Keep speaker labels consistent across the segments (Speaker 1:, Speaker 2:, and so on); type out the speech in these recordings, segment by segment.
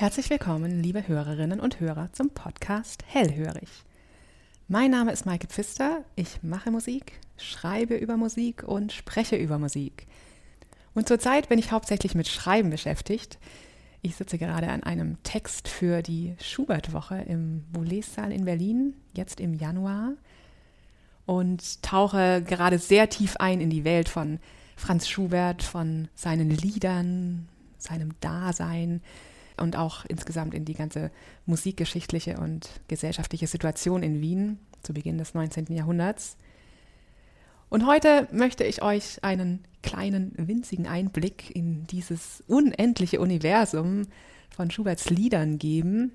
Speaker 1: Herzlich willkommen, liebe Hörerinnen und Hörer, zum Podcast Hellhörig. Mein Name ist Maike Pfister, ich mache Musik, schreibe über Musik und spreche über Musik. Und zurzeit bin ich hauptsächlich mit Schreiben beschäftigt. Ich sitze gerade an einem Text für die Schubert-Woche im Boulez-Saal in Berlin, jetzt im Januar, und tauche gerade sehr tief ein in die Welt von Franz Schubert, von seinen Liedern, seinem Dasein, und auch insgesamt in die ganze musikgeschichtliche und gesellschaftliche Situation in Wien zu Beginn des 19. Jahrhunderts. Und heute möchte ich euch einen kleinen, winzigen Einblick in dieses unendliche Universum von Schuberts Liedern geben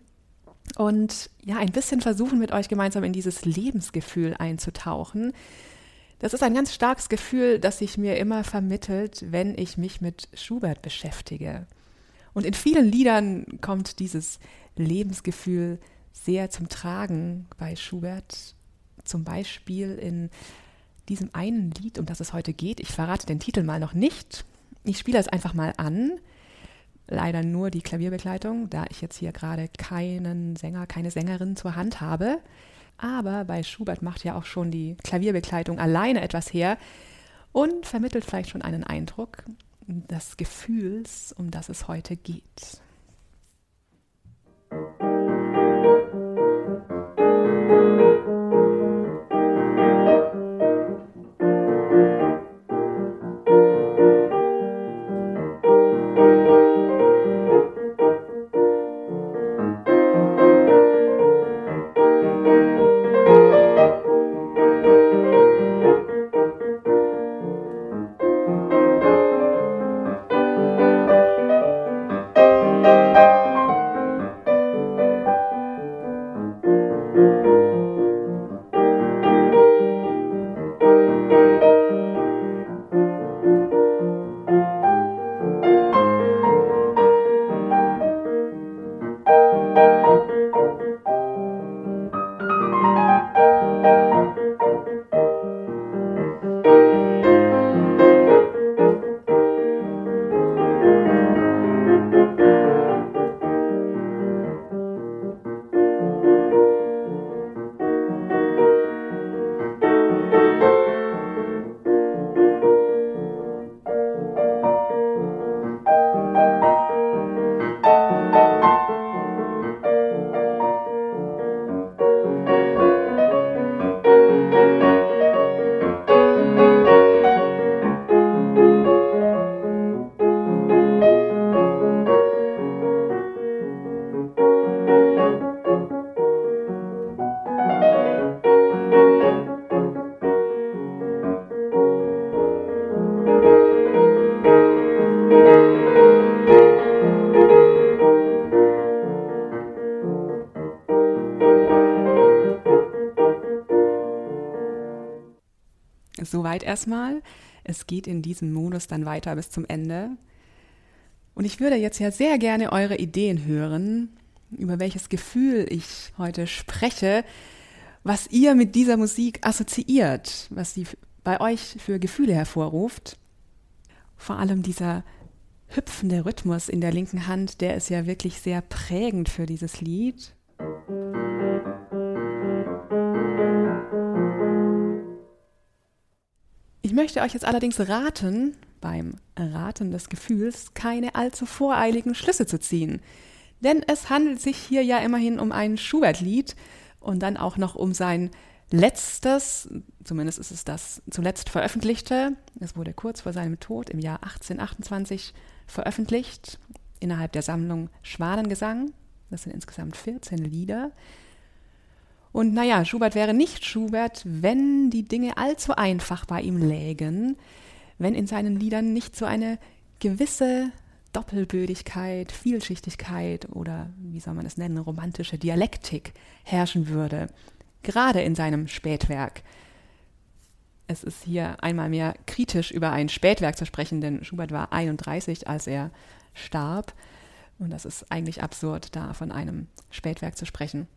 Speaker 1: und ja, ein bisschen versuchen mit euch gemeinsam in dieses Lebensgefühl einzutauchen. Das ist ein ganz starkes Gefühl, das sich mir immer vermittelt, wenn ich mich mit Schubert beschäftige. Und in vielen Liedern kommt dieses Lebensgefühl sehr zum Tragen bei Schubert. Zum Beispiel in diesem einen Lied, um das es heute geht. Ich verrate den Titel mal noch nicht. Ich spiele es einfach mal an. Leider nur die Klavierbegleitung, da ich jetzt hier gerade keinen Sänger, keine Sängerin zur Hand habe. Aber bei Schubert macht ja auch schon die Klavierbegleitung alleine etwas her und vermittelt vielleicht schon einen Eindruck des Gefühls, um das es heute geht. Soweit erstmal. Es geht in diesem Modus dann weiter bis zum Ende. Und ich würde jetzt ja sehr gerne eure Ideen hören, über welches Gefühl ich heute spreche, was ihr mit dieser Musik assoziiert, was sie bei euch für Gefühle hervorruft. Vor allem dieser hüpfende Rhythmus in der linken Hand, der ist ja wirklich sehr prägend für dieses Lied. Ich möchte euch jetzt allerdings raten, beim Raten des Gefühls keine allzu voreiligen Schlüsse zu ziehen. Denn es handelt sich hier ja immerhin um ein Schubert-Lied und dann auch noch um sein letztes, zumindest ist es das zuletzt veröffentlichte. Es wurde kurz vor seinem Tod im Jahr 1828 veröffentlicht innerhalb der Sammlung Schwanengesang. Das sind insgesamt 14 Lieder. Und naja, Schubert wäre nicht Schubert, wenn die Dinge allzu einfach bei ihm lägen, wenn in seinen Liedern nicht so eine gewisse Doppelbödigkeit, Vielschichtigkeit oder wie soll man es nennen, romantische Dialektik herrschen würde, gerade in seinem Spätwerk. Es ist hier einmal mehr kritisch über ein Spätwerk zu sprechen, denn Schubert war 31, als er starb. Und das ist eigentlich absurd, da von einem Spätwerk zu sprechen.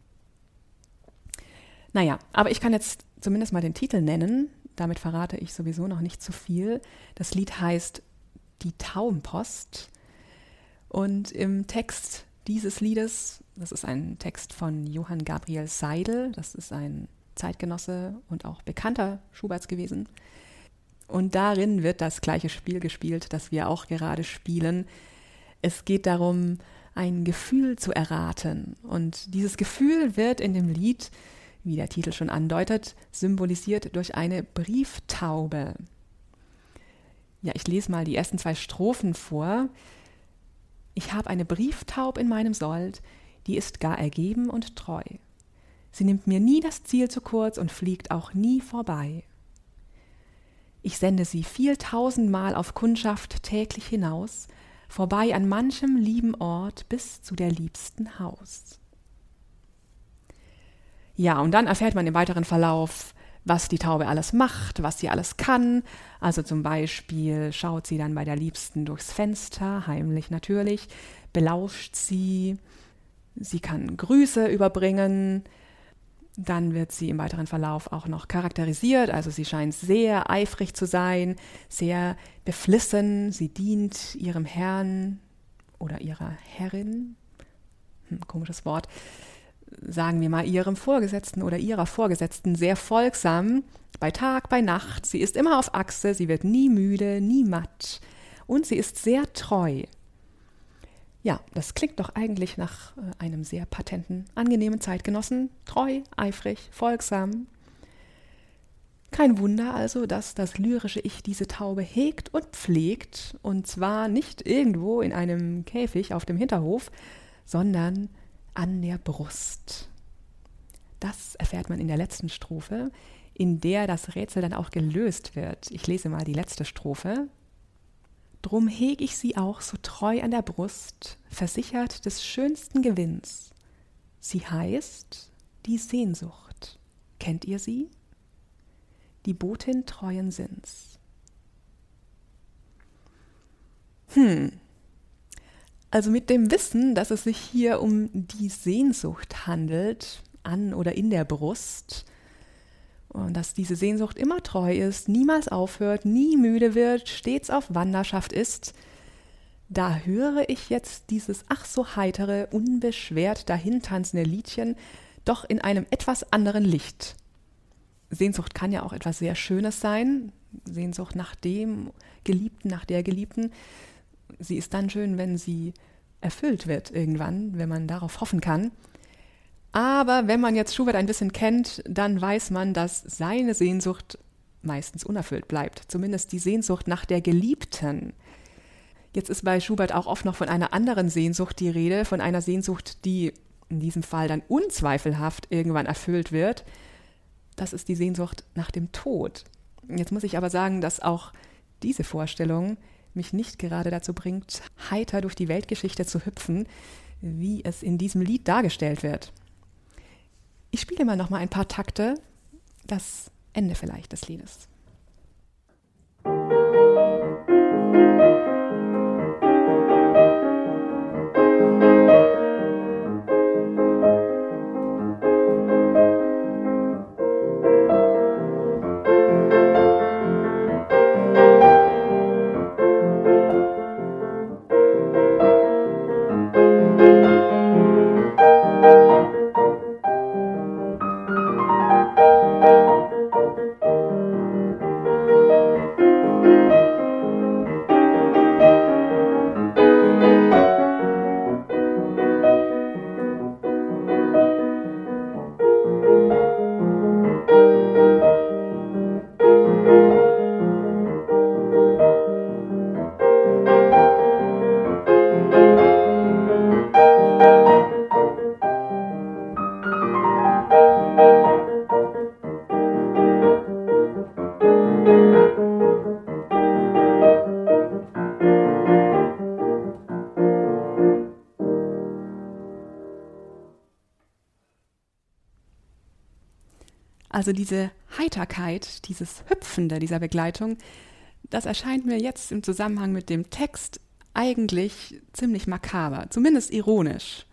Speaker 1: Naja, aber ich kann jetzt zumindest mal den Titel nennen. Damit verrate ich sowieso noch nicht zu viel. Das Lied heißt Die Taubenpost. Und im Text dieses Liedes. Das ist ein Text von Johann Gabriel Seidel. Das ist ein Zeitgenosse und auch bekannter Schuberts gewesen. Und darin wird das gleiche Spiel gespielt, das wir auch gerade spielen. Es geht darum, ein Gefühl zu erraten. Und dieses Gefühl wird in dem Lied, wie der Titel schon andeutet, symbolisiert durch eine Brieftaube. Ja, ich lese mal die ersten zwei Strophen vor. Ich habe eine Brieftaub in meinem Sold, die ist gar ergeben und treu. Sie nimmt mir nie das Ziel zu kurz und fliegt auch nie vorbei. Ich sende sie viel tausendmal auf Kundschaft täglich hinaus, vorbei an manchem lieben Ort bis zu der liebsten Haus. Ja, und dann erfährt man im weiteren Verlauf, was die Taube alles macht, was sie alles kann. Also zum Beispiel schaut sie dann bei der Liebsten durchs Fenster, heimlich natürlich, belauscht sie, sie kann Grüße überbringen, dann wird sie im weiteren Verlauf auch noch charakterisiert, also sie scheint sehr eifrig zu sein, sehr beflissen, sie dient ihrem Herrn oder ihrer Herrin, hm, komisches Wort, sagen wir mal ihrem Vorgesetzten oder ihrer Vorgesetzten sehr folgsam, bei Tag, bei Nacht, sie ist immer auf Achse, sie wird nie müde, nie matt und sie ist sehr treu. Ja, das klingt doch eigentlich nach äh, einem sehr patenten, angenehmen Zeitgenossen, treu, eifrig, folgsam. Kein Wunder also, dass das lyrische Ich diese Taube hegt und pflegt, und zwar nicht irgendwo in einem Käfig auf dem Hinterhof, sondern an der Brust. Das erfährt man in der letzten Strophe, in der das Rätsel dann auch gelöst wird. Ich lese mal die letzte Strophe. Drum heg ich sie auch so treu an der Brust, versichert des schönsten Gewinns. Sie heißt die Sehnsucht. Kennt ihr sie? Die Botin treuen Sinns. Hm. Also mit dem Wissen, dass es sich hier um die Sehnsucht handelt, an oder in der Brust, und dass diese Sehnsucht immer treu ist, niemals aufhört, nie müde wird, stets auf Wanderschaft ist, da höre ich jetzt dieses ach so heitere, unbeschwert dahintanzende Liedchen doch in einem etwas anderen Licht. Sehnsucht kann ja auch etwas sehr Schönes sein, Sehnsucht nach dem Geliebten, nach der Geliebten. Sie ist dann schön, wenn sie erfüllt wird irgendwann, wenn man darauf hoffen kann. Aber wenn man jetzt Schubert ein bisschen kennt, dann weiß man, dass seine Sehnsucht meistens unerfüllt bleibt. Zumindest die Sehnsucht nach der Geliebten. Jetzt ist bei Schubert auch oft noch von einer anderen Sehnsucht die Rede, von einer Sehnsucht, die in diesem Fall dann unzweifelhaft irgendwann erfüllt wird. Das ist die Sehnsucht nach dem Tod. Jetzt muss ich aber sagen, dass auch diese Vorstellung mich nicht gerade dazu bringt, heiter durch die Weltgeschichte zu hüpfen, wie es in diesem Lied dargestellt wird. Ich spiele mal noch mal ein paar Takte, das Ende vielleicht des Liedes. Also diese Heiterkeit, dieses Hüpfende dieser Begleitung, das erscheint mir jetzt im Zusammenhang mit dem Text eigentlich ziemlich makaber, zumindest ironisch.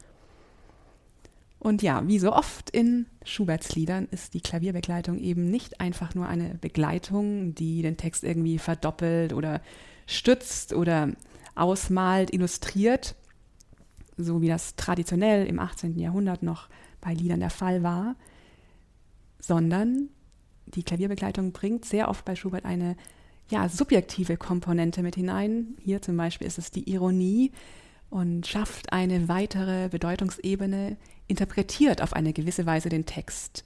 Speaker 1: Und ja, wie so oft in Schuberts Liedern ist die Klavierbegleitung eben nicht einfach nur eine Begleitung, die den Text irgendwie verdoppelt oder stützt oder ausmalt, illustriert, so wie das traditionell im 18. Jahrhundert noch bei Liedern der Fall war, sondern die Klavierbegleitung bringt sehr oft bei Schubert eine ja, subjektive Komponente mit hinein. Hier zum Beispiel ist es die Ironie und schafft eine weitere Bedeutungsebene, interpretiert auf eine gewisse Weise den Text.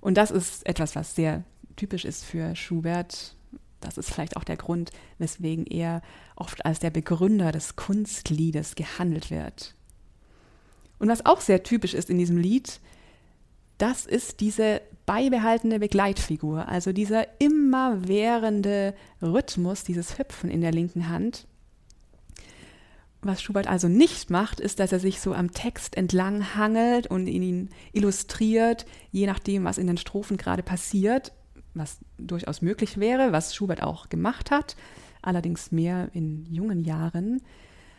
Speaker 1: Und das ist etwas, was sehr typisch ist für Schubert. Das ist vielleicht auch der Grund, weswegen er oft als der Begründer des Kunstliedes gehandelt wird. Und was auch sehr typisch ist in diesem Lied, das ist diese beibehaltene Begleitfigur, also dieser immerwährende Rhythmus, dieses Hüpfen in der linken Hand. Was Schubert also nicht macht, ist, dass er sich so am Text entlang hangelt und ihn illustriert, je nachdem, was in den Strophen gerade passiert, was durchaus möglich wäre, was Schubert auch gemacht hat, allerdings mehr in jungen Jahren.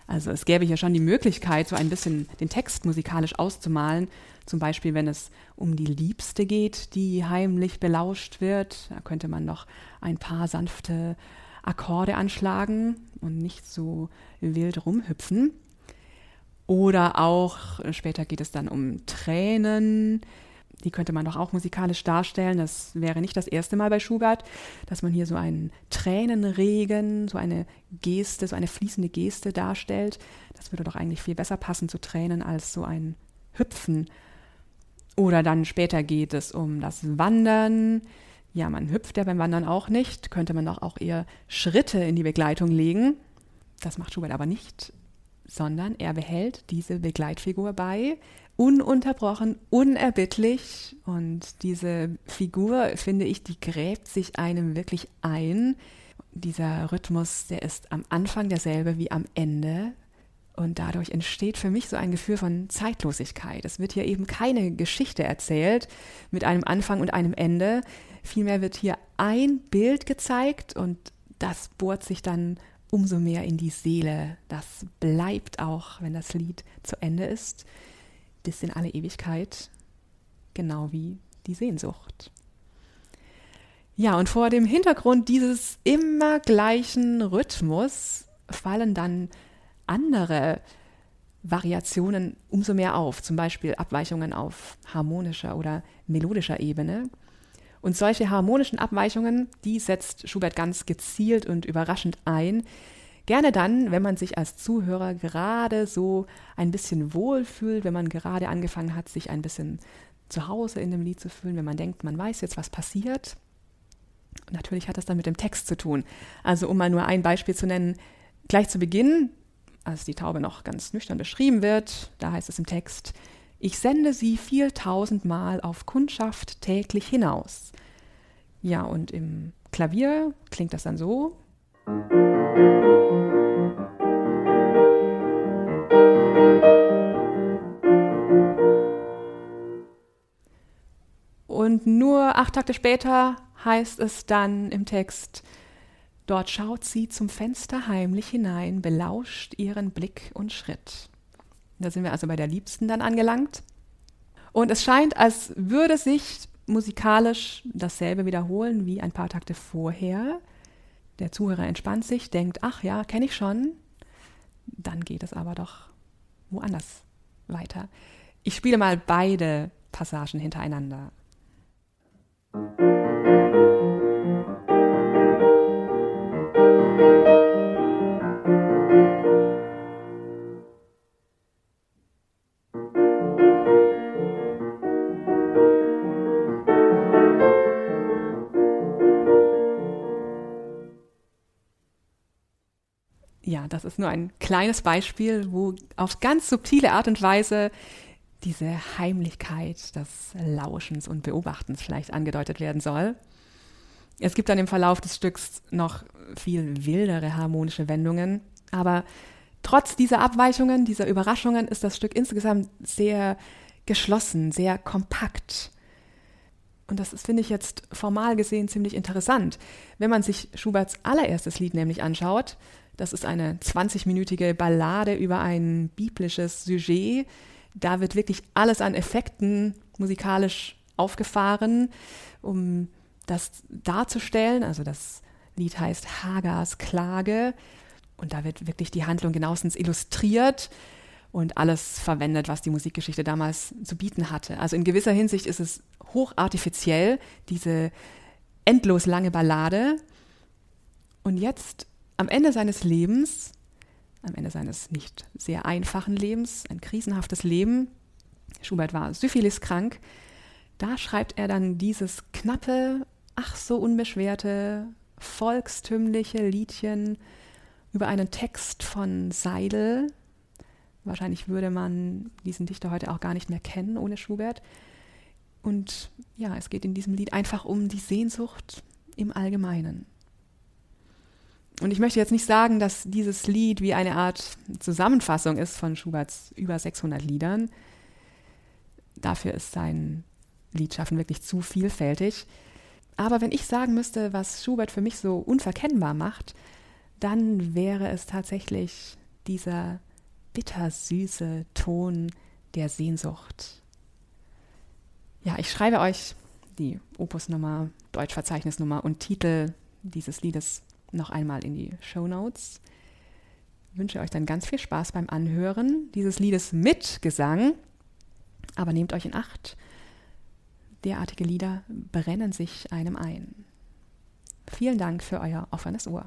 Speaker 1: Also es gäbe hier schon die Möglichkeit, so ein bisschen den Text musikalisch auszumalen. Zum Beispiel, wenn es um die Liebste geht, die heimlich belauscht wird. Da könnte man noch ein paar sanfte Akkorde anschlagen und nicht so wild rumhüpfen. Oder auch, später geht es dann um Tränen, die könnte man doch auch musikalisch darstellen. Das wäre nicht das erste Mal bei Schubert, dass man hier so einen Tränenregen, so eine Geste, so eine fließende Geste darstellt. Das würde doch eigentlich viel besser passen zu Tränen als so ein Hüpfen. Oder dann später geht es um das Wandern. Ja, man hüpft ja beim Wandern auch nicht. Könnte man doch auch eher Schritte in die Begleitung legen. Das macht Schubert aber nicht, sondern er behält diese Begleitfigur bei ununterbrochen, unerbittlich. Und diese Figur, finde ich, die gräbt sich einem wirklich ein. Dieser Rhythmus, der ist am Anfang derselbe wie am Ende. Und dadurch entsteht für mich so ein Gefühl von Zeitlosigkeit. Es wird hier eben keine Geschichte erzählt mit einem Anfang und einem Ende. Vielmehr wird hier ein Bild gezeigt und das bohrt sich dann umso mehr in die Seele. Das bleibt auch, wenn das Lied zu Ende ist bis in alle Ewigkeit, genau wie die Sehnsucht. Ja, und vor dem Hintergrund dieses immer gleichen Rhythmus fallen dann andere Variationen umso mehr auf, zum Beispiel Abweichungen auf harmonischer oder melodischer Ebene. Und solche harmonischen Abweichungen, die setzt Schubert ganz gezielt und überraschend ein, Gerne dann, wenn man sich als Zuhörer gerade so ein bisschen wohlfühlt, wenn man gerade angefangen hat, sich ein bisschen zu Hause in dem Lied zu fühlen, wenn man denkt, man weiß jetzt, was passiert. Natürlich hat das dann mit dem Text zu tun. Also um mal nur ein Beispiel zu nennen, gleich zu Beginn, als die Taube noch ganz nüchtern beschrieben wird, da heißt es im Text, ich sende sie vieltausendmal auf Kundschaft täglich hinaus. Ja, und im Klavier klingt das dann so. Und nur acht Takte später heißt es dann im Text, dort schaut sie zum Fenster heimlich hinein, belauscht ihren Blick und Schritt. Da sind wir also bei der Liebsten dann angelangt. Und es scheint, als würde sich musikalisch dasselbe wiederholen wie ein paar Takte vorher. Der Zuhörer entspannt sich, denkt, ach ja, kenne ich schon. Dann geht es aber doch woanders weiter. Ich spiele mal beide Passagen hintereinander. Das ist nur ein kleines Beispiel, wo auf ganz subtile Art und Weise diese Heimlichkeit des Lauschens und Beobachtens vielleicht angedeutet werden soll. Es gibt dann im Verlauf des Stücks noch viel wildere harmonische Wendungen, aber trotz dieser Abweichungen, dieser Überraschungen ist das Stück insgesamt sehr geschlossen, sehr kompakt. Und das finde ich, jetzt formal gesehen ziemlich interessant. Wenn man sich Schuberts allererstes Lied nämlich anschaut, das ist eine 20-minütige Ballade über ein biblisches Sujet, da wird wirklich alles an Effekten musikalisch aufgefahren, um das darzustellen. Also das Lied heißt Hagars Klage und da wird wirklich die Handlung genauestens illustriert. und alles verwendet, was die Musikgeschichte damals zu bieten hatte. Also in gewisser Hinsicht ist es hochartifiziell, diese endlos lange Ballade. Und jetzt, am Ende seines Lebens, am Ende seines nicht sehr einfachen Lebens, ein krisenhaftes Leben, Schubert war syphiliskrank, da schreibt er dann dieses knappe, ach so unbeschwerte, volkstümliche Liedchen über einen Text von Seidel. Wahrscheinlich würde man diesen Dichter heute auch gar nicht mehr kennen ohne Schubert. Und ja, es geht in diesem Lied einfach um die Sehnsucht im Allgemeinen. Und ich möchte jetzt nicht sagen, dass dieses Lied wie eine Art Zusammenfassung ist von Schuberts über 600 Liedern. Dafür ist sein Liedschaffen wirklich zu vielfältig. Aber wenn ich sagen müsste, was Schubert für mich so unverkennbar macht, dann wäre es tatsächlich dieser bittersüße Ton der Sehnsucht. Ja, ich schreibe euch die Opusnummer, Deutschverzeichnisnummer und Titel dieses Liedes noch einmal in die Show Notes. wünsche euch dann ganz viel Spaß beim Anhören dieses Liedes mit Gesang. Aber nehmt euch in Acht, derartige Lieder brennen sich einem ein. Vielen Dank für euer offenes Ohr.